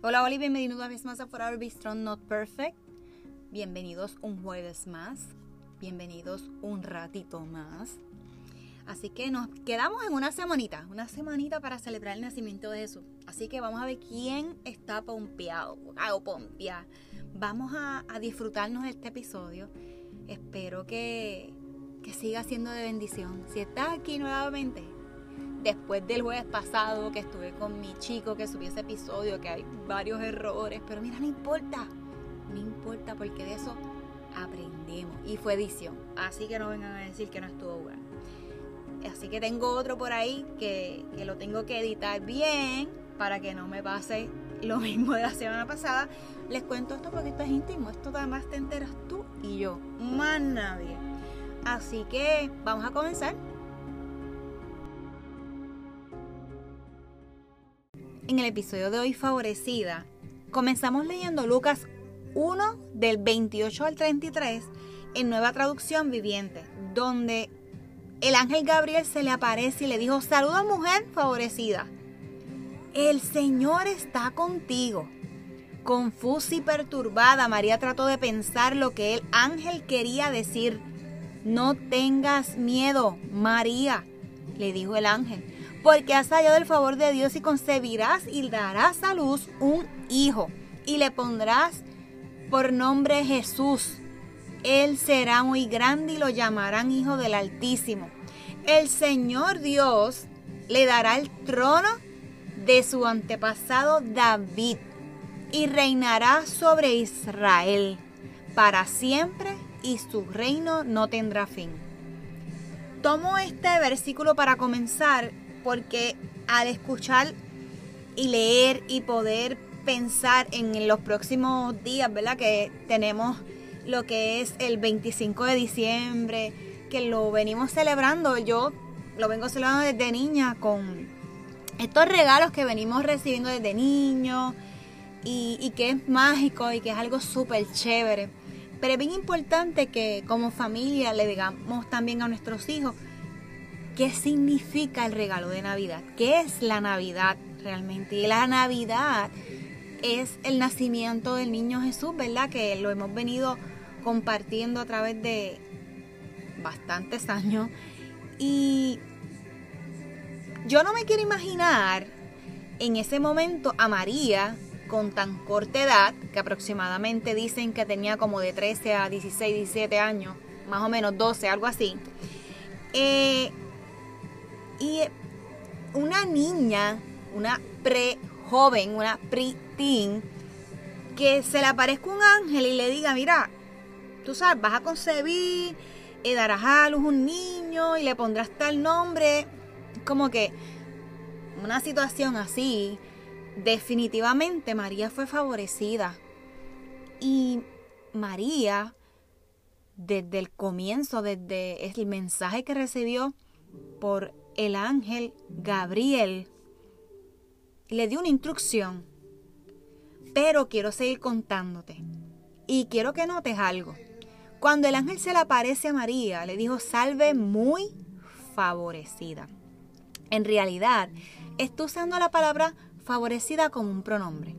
Hola, hola y bienvenidos una vez más a Forever Be Strong Not Perfect. Bienvenidos un jueves más. Bienvenidos un ratito más. Así que nos quedamos en una semanita, una semanita para celebrar el nacimiento de Jesús. Así que vamos a ver quién está pompeado o pompeada. Vamos a, a, disfrutarnos de este episodio. Espero que, que siga siendo de bendición. Si estás aquí nuevamente, después del jueves pasado que estuve con mi chico que subió ese episodio, que hay varios errores, pero mira, no importa, no importa porque de eso aprendemos. Y fue edición, así que no vengan a decir que no estuvo bueno. Así que tengo otro por ahí que, que lo tengo que editar bien para que no me pase lo mismo de la semana pasada. Les cuento esto porque esto es íntimo, esto además te enteras tú y yo, más nadie. Así que vamos a comenzar. En el episodio de hoy favorecida, comenzamos leyendo Lucas 1 del 28 al 33 en nueva traducción viviente, donde el ángel Gabriel se le aparece y le dijo, saluda mujer favorecida, el Señor está contigo. Confusa y perturbada, María trató de pensar lo que el ángel quería decir. No tengas miedo, María, le dijo el ángel porque has hallado el favor de Dios y concebirás y darás a luz un hijo y le pondrás por nombre Jesús. Él será muy grande y lo llamarán Hijo del Altísimo. El Señor Dios le dará el trono de su antepasado David y reinará sobre Israel para siempre y su reino no tendrá fin. Tomo este versículo para comenzar porque al escuchar y leer y poder pensar en los próximos días, ¿verdad? Que tenemos lo que es el 25 de diciembre, que lo venimos celebrando, yo lo vengo celebrando desde niña con estos regalos que venimos recibiendo desde niño y, y que es mágico y que es algo súper chévere. Pero es bien importante que como familia le digamos también a nuestros hijos, qué significa el regalo de Navidad, qué es la Navidad realmente. Y la Navidad es el nacimiento del niño Jesús, ¿verdad? Que lo hemos venido compartiendo a través de bastantes años. Y yo no me quiero imaginar en ese momento a María con tan corta edad, que aproximadamente dicen que tenía como de 13 a 16, 17 años, más o menos 12, algo así. Eh, y una niña, una pre-joven, una pre-teen, que se le aparezca un ángel y le diga, mira, tú sabes, vas a concebir, y darás a luz un niño y le pondrás tal nombre. Como que una situación así, definitivamente María fue favorecida. Y María, desde el comienzo, desde el mensaje que recibió por el ángel Gabriel le dio una instrucción, pero quiero seguir contándote. Y quiero que notes algo. Cuando el ángel se le aparece a María, le dijo, salve muy favorecida. En realidad, está usando la palabra favorecida como un pronombre.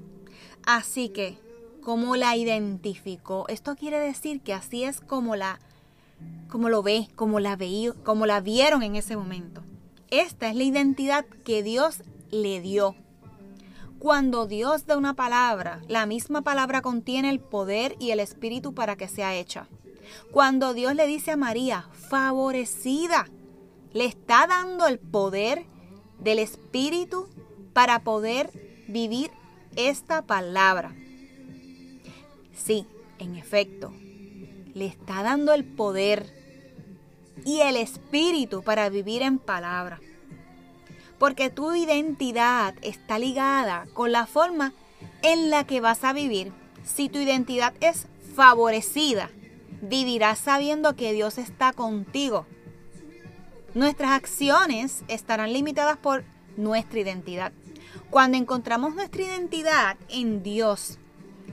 Así que, como la identificó, esto quiere decir que así es como la como lo ve, como la veía, como la vieron en ese momento. Esta es la identidad que Dios le dio. Cuando Dios da una palabra, la misma palabra contiene el poder y el espíritu para que sea hecha. Cuando Dios le dice a María, favorecida, le está dando el poder del espíritu para poder vivir esta palabra. Sí, en efecto, le está dando el poder y el espíritu para vivir en palabra. Porque tu identidad está ligada con la forma en la que vas a vivir. Si tu identidad es favorecida, vivirás sabiendo que Dios está contigo. Nuestras acciones estarán limitadas por nuestra identidad. Cuando encontramos nuestra identidad en Dios,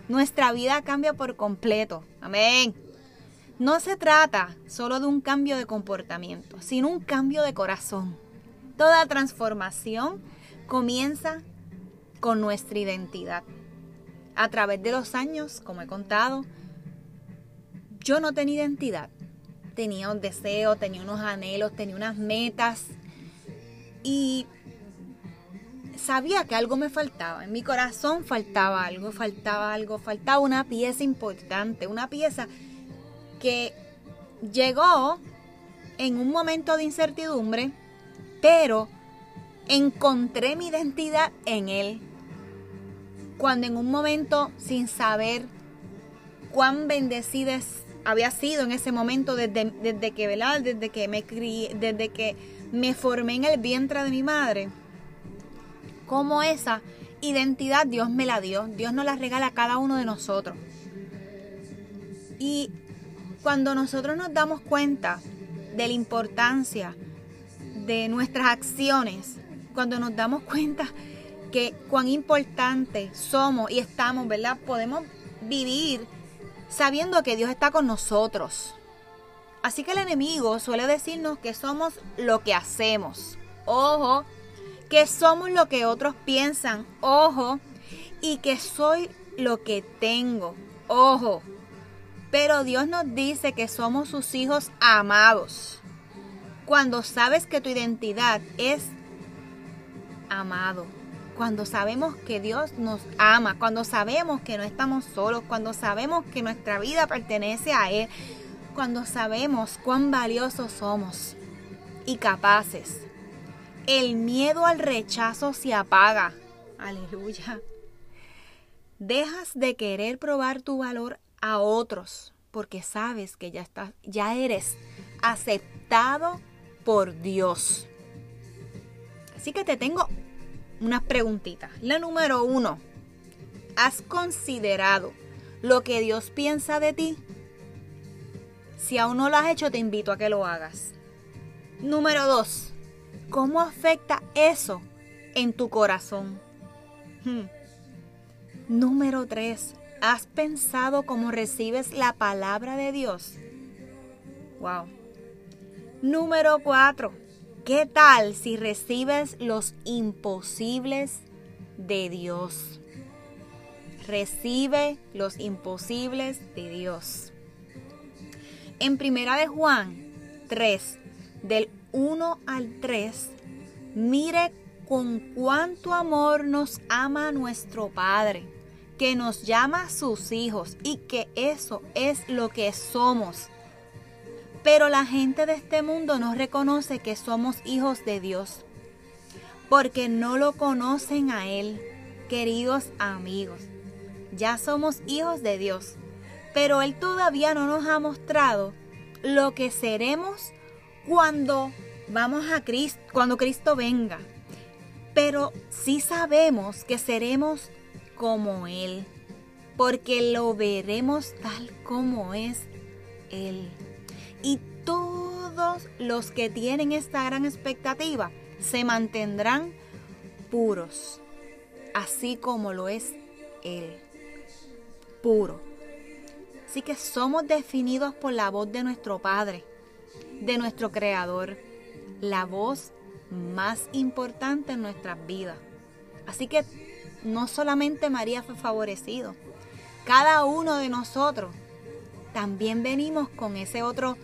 nuestra vida cambia por completo. Amén. No se trata solo de un cambio de comportamiento, sino un cambio de corazón. Toda transformación comienza con nuestra identidad. a través de los años, como he contado, yo no tenía identidad. Tenía un deseo, tenía unos anhelos, tenía unas metas y sabía que algo me faltaba. En mi corazón faltaba algo, faltaba algo, faltaba una pieza importante, una pieza que llegó en un momento de incertidumbre, pero encontré mi identidad en Él. Cuando en un momento, sin saber cuán bendecida había sido en ese momento, desde, desde que, ¿verdad? Desde que me crié, desde que me formé en el vientre de mi madre, como esa identidad Dios me la dio, Dios nos la regala a cada uno de nosotros. Y cuando nosotros nos damos cuenta de la importancia de nuestras acciones, cuando nos damos cuenta que cuán importante somos y estamos, ¿verdad? Podemos vivir sabiendo que Dios está con nosotros. Así que el enemigo suele decirnos que somos lo que hacemos. Ojo, que somos lo que otros piensan. Ojo, y que soy lo que tengo. Ojo. Pero Dios nos dice que somos sus hijos amados. Cuando sabes que tu identidad es amado. Cuando sabemos que Dios nos ama, cuando sabemos que no estamos solos, cuando sabemos que nuestra vida pertenece a Él, cuando sabemos cuán valiosos somos y capaces. El miedo al rechazo se apaga. Aleluya. Dejas de querer probar tu valor a otros porque sabes que ya estás, ya eres aceptado por Dios. Así que te tengo unas preguntitas. La número uno, ¿has considerado lo que Dios piensa de ti? Si aún no lo has hecho, te invito a que lo hagas. Número dos, ¿cómo afecta eso en tu corazón? Hmm. Número tres, ¿has pensado cómo recibes la palabra de Dios? Wow. Número cuatro, ¿qué tal si recibes los imposibles de Dios? Recibe los imposibles de Dios. En Primera de Juan 3, del 1 al 3, mire con cuánto amor nos ama nuestro Padre, que nos llama sus hijos y que eso es lo que somos. Pero la gente de este mundo no reconoce que somos hijos de Dios, porque no lo conocen a Él, queridos amigos. Ya somos hijos de Dios pero Él todavía no nos ha mostrado lo que seremos cuando vamos a Cristo, cuando Cristo venga. Pero sí sabemos que seremos como Él, porque lo veremos tal como es Él. Y todos los que tienen esta gran expectativa se mantendrán puros, así como lo es Él. Puro. Así que somos definidos por la voz de nuestro Padre, de nuestro Creador, la voz más importante en nuestras vidas. Así que no solamente María fue favorecido, cada uno de nosotros también venimos con ese otro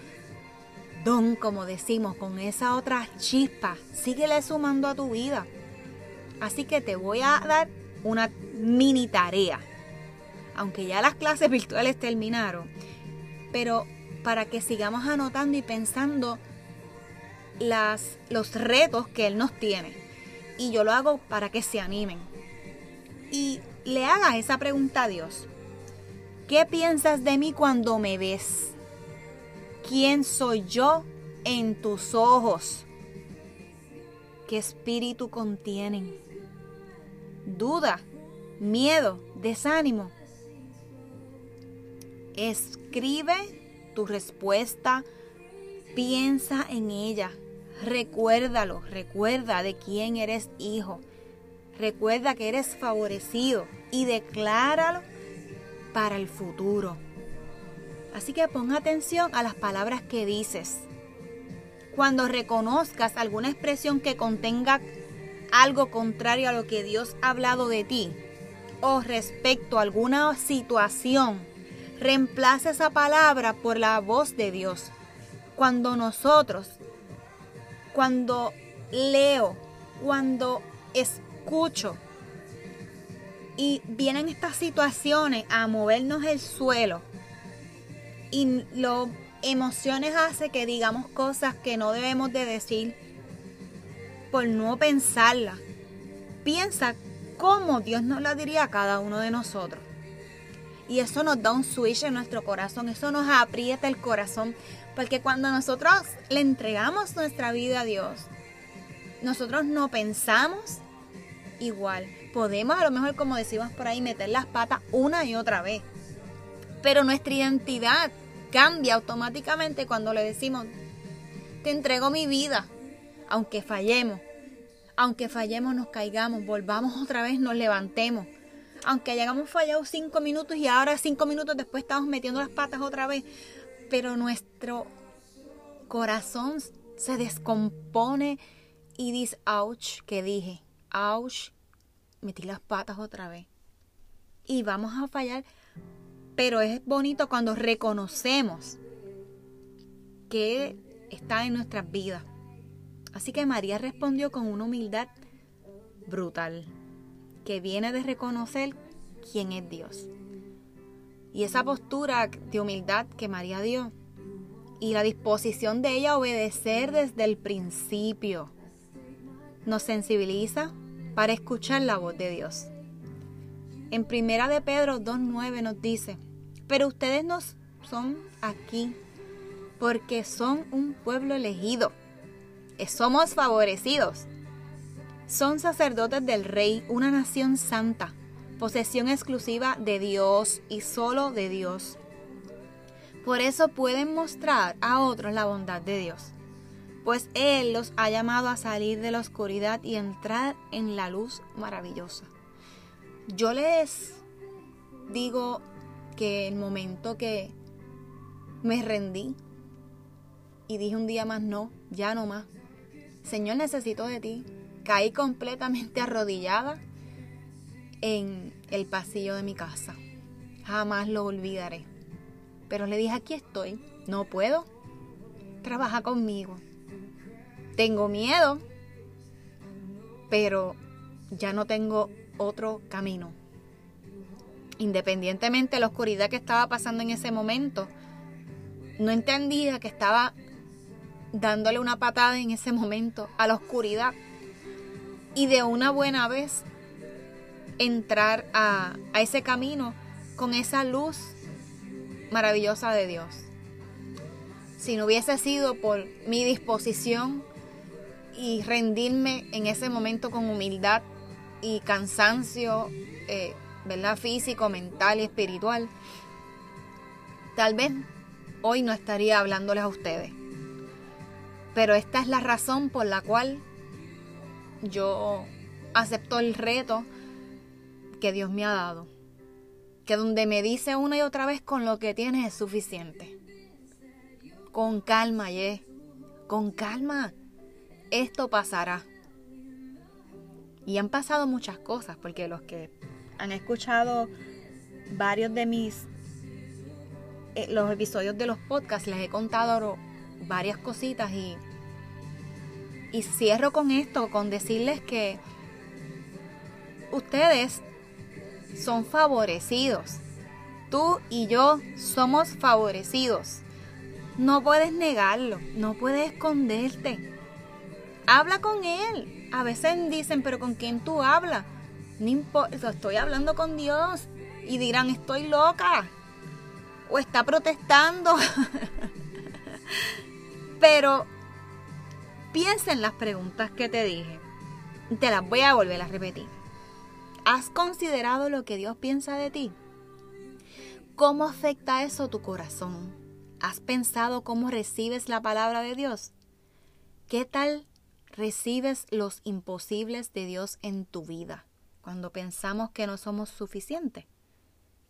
don, como decimos, con esa otra chispa. Síguele sumando a tu vida. Así que te voy a dar una mini tarea aunque ya las clases virtuales terminaron, pero para que sigamos anotando y pensando las, los retos que Él nos tiene. Y yo lo hago para que se animen. Y le hagas esa pregunta a Dios. ¿Qué piensas de mí cuando me ves? ¿Quién soy yo en tus ojos? ¿Qué espíritu contienen? Duda, miedo, desánimo Escribe tu respuesta, piensa en ella, recuérdalo, recuerda de quién eres hijo, recuerda que eres favorecido y decláralo para el futuro. Así que pon atención a las palabras que dices. Cuando reconozcas alguna expresión que contenga algo contrario a lo que Dios ha hablado de ti, o respecto a alguna situación, reemplace esa palabra por la voz de Dios. Cuando nosotros, cuando leo, cuando escucho y vienen estas situaciones a movernos el suelo y lo emociones hace que digamos cosas que no debemos de decir por no pensarlas. Piensa cómo Dios nos la diría a cada uno de nosotros. Y eso nos da un switch en nuestro corazón, eso nos aprieta el corazón, porque cuando nosotros le entregamos nuestra vida a Dios, nosotros no pensamos igual. Podemos a lo mejor, como decimos por ahí, meter las patas una y otra vez. Pero nuestra identidad cambia automáticamente cuando le decimos, te entrego mi vida, aunque fallemos. Aunque fallemos, nos caigamos, volvamos otra vez, nos levantemos. Aunque hayamos fallado cinco minutos y ahora cinco minutos después estamos metiendo las patas otra vez. Pero nuestro corazón se descompone y dice, ouch, que dije, ouch, metí las patas otra vez. Y vamos a fallar, pero es bonito cuando reconocemos que está en nuestras vidas. Así que María respondió con una humildad brutal, que viene de reconocer quién es Dios. Y esa postura de humildad que María dio y la disposición de ella a obedecer desde el principio nos sensibiliza para escuchar la voz de Dios. En Primera de Pedro 2.9 nos dice, pero ustedes no son aquí porque son un pueblo elegido. Somos favorecidos. Son sacerdotes del rey, una nación santa, posesión exclusiva de Dios y solo de Dios. Por eso pueden mostrar a otros la bondad de Dios pues Él los ha llamado a salir de la oscuridad y entrar en la luz maravillosa. Yo les digo que el momento que me rendí y dije un día más no, ya no más. Señor, necesito de ti. Caí completamente arrodillada en el pasillo de mi casa. Jamás lo olvidaré. Pero le dije, aquí estoy. No puedo. Trabaja conmigo. Tengo miedo, pero ya no tengo otro camino. Independientemente de la oscuridad que estaba pasando en ese momento, no entendía que estaba dándole una patada en ese momento a la oscuridad y de una buena vez entrar a, a ese camino con esa luz maravillosa de Dios. Si no hubiese sido por mi disposición y rendirme en ese momento con humildad y cansancio, eh, ¿verdad? Físico, mental y espiritual, tal vez hoy no estaría hablándoles a ustedes. Pero esta es la razón por la cual yo acepto el reto que Dios me ha dado. Que donde me dice una y otra vez con lo que tienes es suficiente. Con calma, Ye. Con calma esto pasará. Y han pasado muchas cosas, porque los que han escuchado varios de mis eh, los episodios de los podcasts les he contado varias cositas y y cierro con esto con decirles que ustedes son favorecidos. Tú y yo somos favorecidos. No puedes negarlo, no puedes esconderte. Habla con Él. A veces dicen, pero ¿con quién tú hablas? No importa, estoy hablando con Dios. Y dirán, estoy loca. O está protestando. pero piensa en las preguntas que te dije. Te las voy a volver a repetir. ¿Has considerado lo que Dios piensa de ti? ¿Cómo afecta eso tu corazón? ¿Has pensado cómo recibes la palabra de Dios? ¿Qué tal recibes los imposibles de Dios en tu vida, cuando pensamos que no somos suficientes.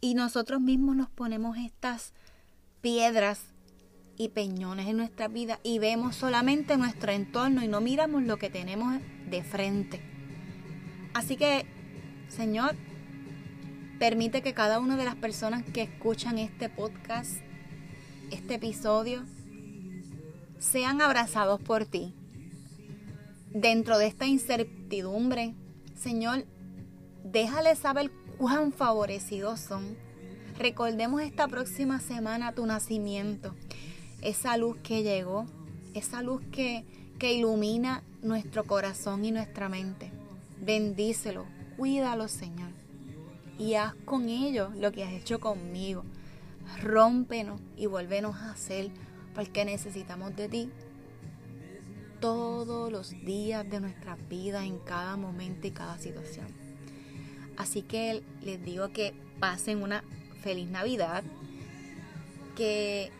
Y nosotros mismos nos ponemos estas piedras y peñones en nuestra vida y vemos solamente nuestro entorno y no miramos lo que tenemos de frente. Así que, Señor, Permite que cada una de las personas que escuchan este podcast, este episodio, sean abrazados por ti. Dentro de esta incertidumbre, Señor, déjale saber cuán favorecidos son. Recordemos esta próxima semana tu nacimiento, esa luz que llegó, esa luz que, que ilumina nuestro corazón y nuestra mente. Bendícelo, cuídalo, Señor. Y haz con ellos lo que has hecho conmigo. Rómpenos y vuélvenos a hacer porque necesitamos de ti todos los días de nuestra vida, en cada momento y cada situación. Así que les digo que pasen una feliz Navidad, que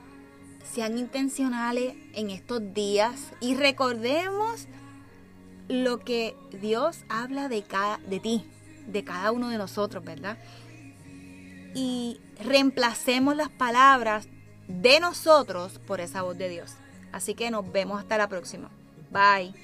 sean intencionales en estos días y recordemos lo que Dios habla de, cada, de ti, de cada uno de nosotros, ¿verdad? Y reemplacemos las palabras de nosotros por esa voz de Dios. Así que nos vemos hasta la próxima. bye